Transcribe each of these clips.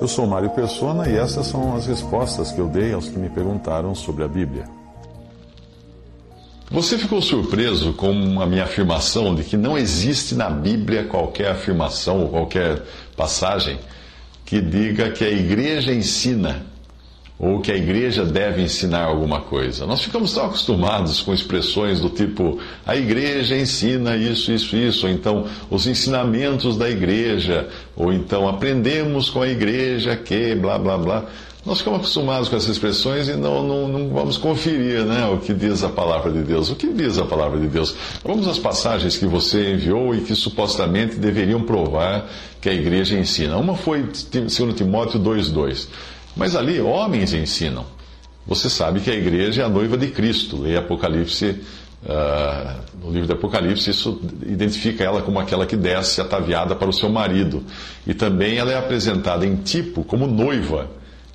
Eu sou Mário Persona e essas são as respostas que eu dei aos que me perguntaram sobre a Bíblia. Você ficou surpreso com a minha afirmação de que não existe na Bíblia qualquer afirmação ou qualquer passagem que diga que a igreja ensina ou que a igreja deve ensinar alguma coisa. Nós ficamos tão acostumados com expressões do tipo a igreja ensina isso, isso, isso, ou então os ensinamentos da igreja, ou então aprendemos com a igreja que blá, blá, blá. Nós ficamos acostumados com essas expressões e não, não, não vamos conferir né, o que diz a palavra de Deus. O que diz a palavra de Deus? Vamos às passagens que você enviou e que supostamente deveriam provar que a igreja ensina. Uma foi 2 Timóteo 2,2. Mas ali homens ensinam. Você sabe que a igreja é a noiva de Cristo. Leia Apocalipse, uh, no livro de Apocalipse, isso identifica ela como aquela que desce ataviada para o seu marido. E também ela é apresentada em tipo como noiva,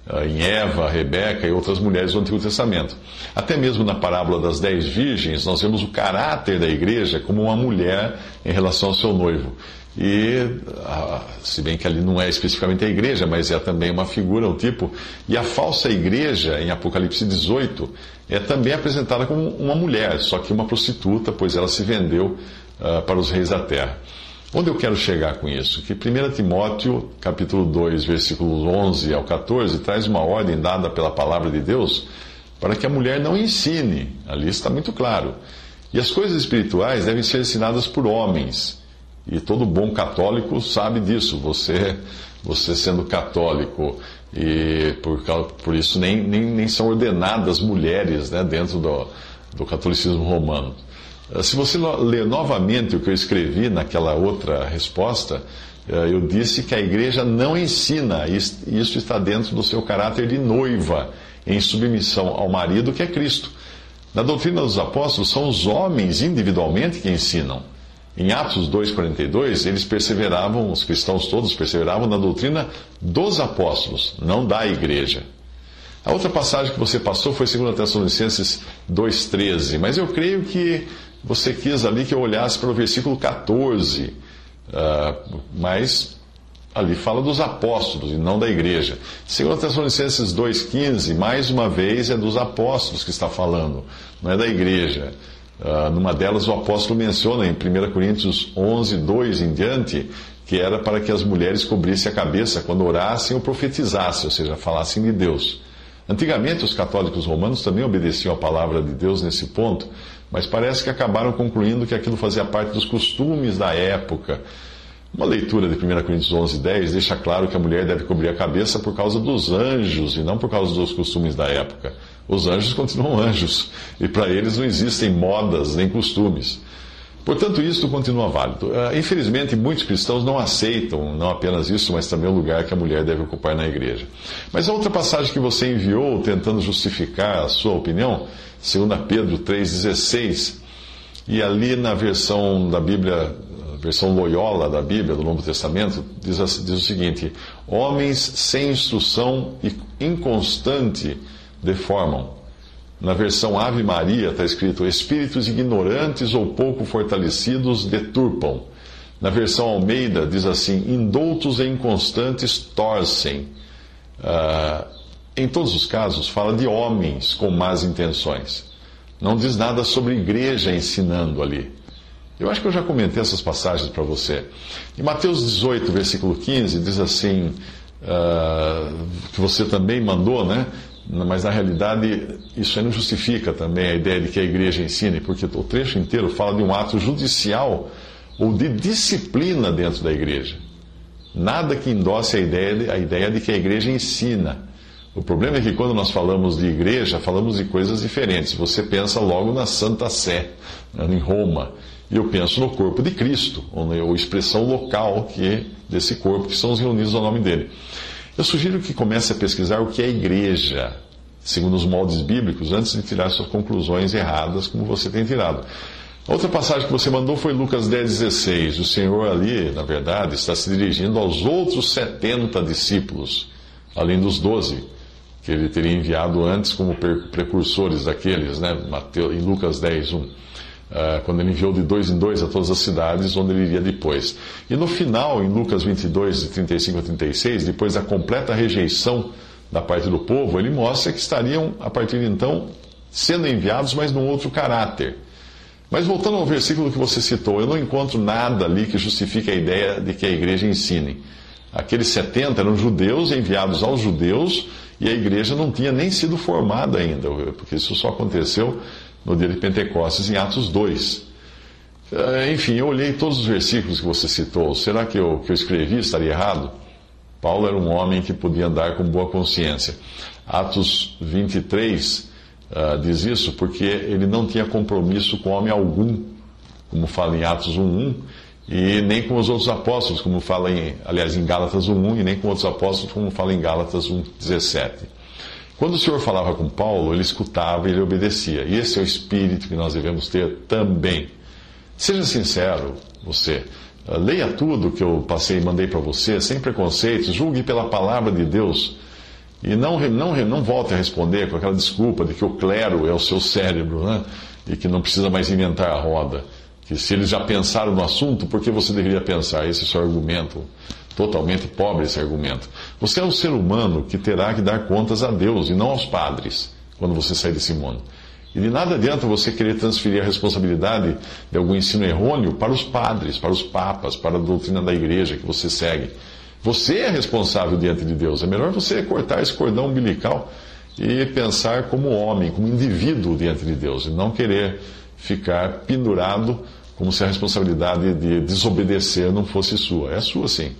uh, em Eva, Rebeca e outras mulheres do Antigo Testamento. Até mesmo na parábola das dez virgens, nós vemos o caráter da igreja como uma mulher em relação ao seu noivo. E, ah, se bem que ali não é especificamente a igreja, mas é também uma figura, um tipo. E a falsa igreja, em Apocalipse 18, é também apresentada como uma mulher, só que uma prostituta, pois ela se vendeu uh, para os reis da terra. Onde eu quero chegar com isso? Que 1 Timóteo, capítulo 2, versículos 11 ao 14, traz uma ordem dada pela palavra de Deus para que a mulher não ensine. Ali está muito claro. E as coisas espirituais devem ser ensinadas por homens e todo bom católico sabe disso. Você, você sendo católico e por, por isso nem, nem, nem são ordenadas mulheres né, dentro do, do catolicismo romano. Se você ler novamente o que eu escrevi naquela outra resposta, eh, eu disse que a igreja não ensina, isso está dentro do seu caráter de noiva, em submissão ao marido que é Cristo. Na doutrina dos apóstolos, são os homens individualmente que ensinam. Em Atos 2,42, eles perseveravam, os cristãos todos perseveravam na doutrina dos apóstolos, não da igreja. A outra passagem que você passou foi 2 Tessalonicenses 2,13, mas eu creio que você quis ali que eu olhasse para o versículo 14, uh, ah, mas ali fala dos apóstolos e não da igreja. 2 Tessalonicenses 2,15, mais uma vez, é dos apóstolos que está falando, não é da igreja. Uh, numa delas, o apóstolo menciona em 1 Coríntios 11, 2 em diante, que era para que as mulheres cobrissem a cabeça quando orassem ou profetizassem, ou seja, falassem de Deus. Antigamente, os católicos romanos também obedeciam a palavra de Deus nesse ponto, mas parece que acabaram concluindo que aquilo fazia parte dos costumes da época. Uma leitura de 1 Coríntios 11, 10 deixa claro que a mulher deve cobrir a cabeça por causa dos anjos e não por causa dos costumes da época. Os anjos continuam anjos e para eles não existem modas nem costumes. Portanto, isso continua válido. Uh, infelizmente, muitos cristãos não aceitam não apenas isso, mas também o lugar que a mulher deve ocupar na igreja. Mas a outra passagem que você enviou, tentando justificar a sua opinião, 2 Pedro 3,16, e ali na versão da Bíblia, versão Loyola da Bíblia, do Novo Testamento, diz, diz o seguinte: Homens sem instrução e inconstante deformam. Na versão Ave Maria está escrito: Espíritos ignorantes ou pouco fortalecidos deturpam. Na versão Almeida diz assim: Indoutos e inconstantes torcem. Uh, em todos os casos, fala de homens com más intenções. Não diz nada sobre igreja ensinando ali. Eu acho que eu já comentei essas passagens para você. Em Mateus 18, versículo 15, diz assim: uh, que você também mandou, né? Mas na realidade, isso aí não justifica também a ideia de que a igreja ensine, porque o trecho inteiro fala de um ato judicial ou de disciplina dentro da igreja. Nada que endosse a ideia, de, a ideia de que a igreja ensina. O problema é que quando nós falamos de igreja, falamos de coisas diferentes. Você pensa logo na Santa Sé, né, em Roma. E eu penso no corpo de Cristo, ou expressão local que desse corpo, que são os reunidos ao nome dele. Eu sugiro que comece a pesquisar o que é igreja, segundo os moldes bíblicos, antes de tirar suas conclusões erradas, como você tem tirado. Outra passagem que você mandou foi Lucas 10,16. O Senhor ali, na verdade, está se dirigindo aos outros 70 discípulos, além dos 12 que ele teria enviado antes como precursores daqueles, né? Mateus, em Lucas 10, 1. Uh, quando ele enviou de dois em dois a todas as cidades onde ele iria depois. E no final, em Lucas 22, de 35 a 36, depois da completa rejeição da parte do povo, ele mostra que estariam, a partir de então, sendo enviados, mas num outro caráter. Mas voltando ao versículo que você citou, eu não encontro nada ali que justifique a ideia de que a igreja ensine. Aqueles 70 eram judeus enviados aos judeus e a igreja não tinha nem sido formada ainda, porque isso só aconteceu no dia de Pentecostes, em Atos 2. Eh, enfim, eu olhei todos os versículos que você citou. Será que eu, que eu escrevi estaria errado? Paulo era um homem que podia andar com boa consciência. Atos 23 uh, diz isso porque ele não tinha compromisso com homem algum, como fala em Atos 1.1, e nem com os outros apóstolos, como fala em, aliás, em Gálatas 1.1, e nem com outros apóstolos, como fala em Gálatas 1.17. Quando o Senhor falava com Paulo, ele escutava e ele obedecia. E esse é o espírito que nós devemos ter também. Seja sincero, você. Ah, leia tudo que eu passei e mandei para você, sem preconceitos, julgue pela palavra de Deus. E não, não, não volte a responder com aquela desculpa de que o clero é o seu cérebro, né? E que não precisa mais inventar a roda. Que se eles já pensaram no assunto, por que você deveria pensar? Esse é o seu argumento. Totalmente pobre esse argumento. Você é um ser humano que terá que dar contas a Deus e não aos padres quando você sair desse mundo. E de nada adianta você querer transferir a responsabilidade de algum ensino errôneo para os padres, para os papas, para a doutrina da igreja que você segue. Você é responsável diante de Deus. É melhor você cortar esse cordão umbilical e pensar como homem, como indivíduo diante de Deus, e não querer ficar pendurado como se a responsabilidade de desobedecer não fosse sua. É sua sim.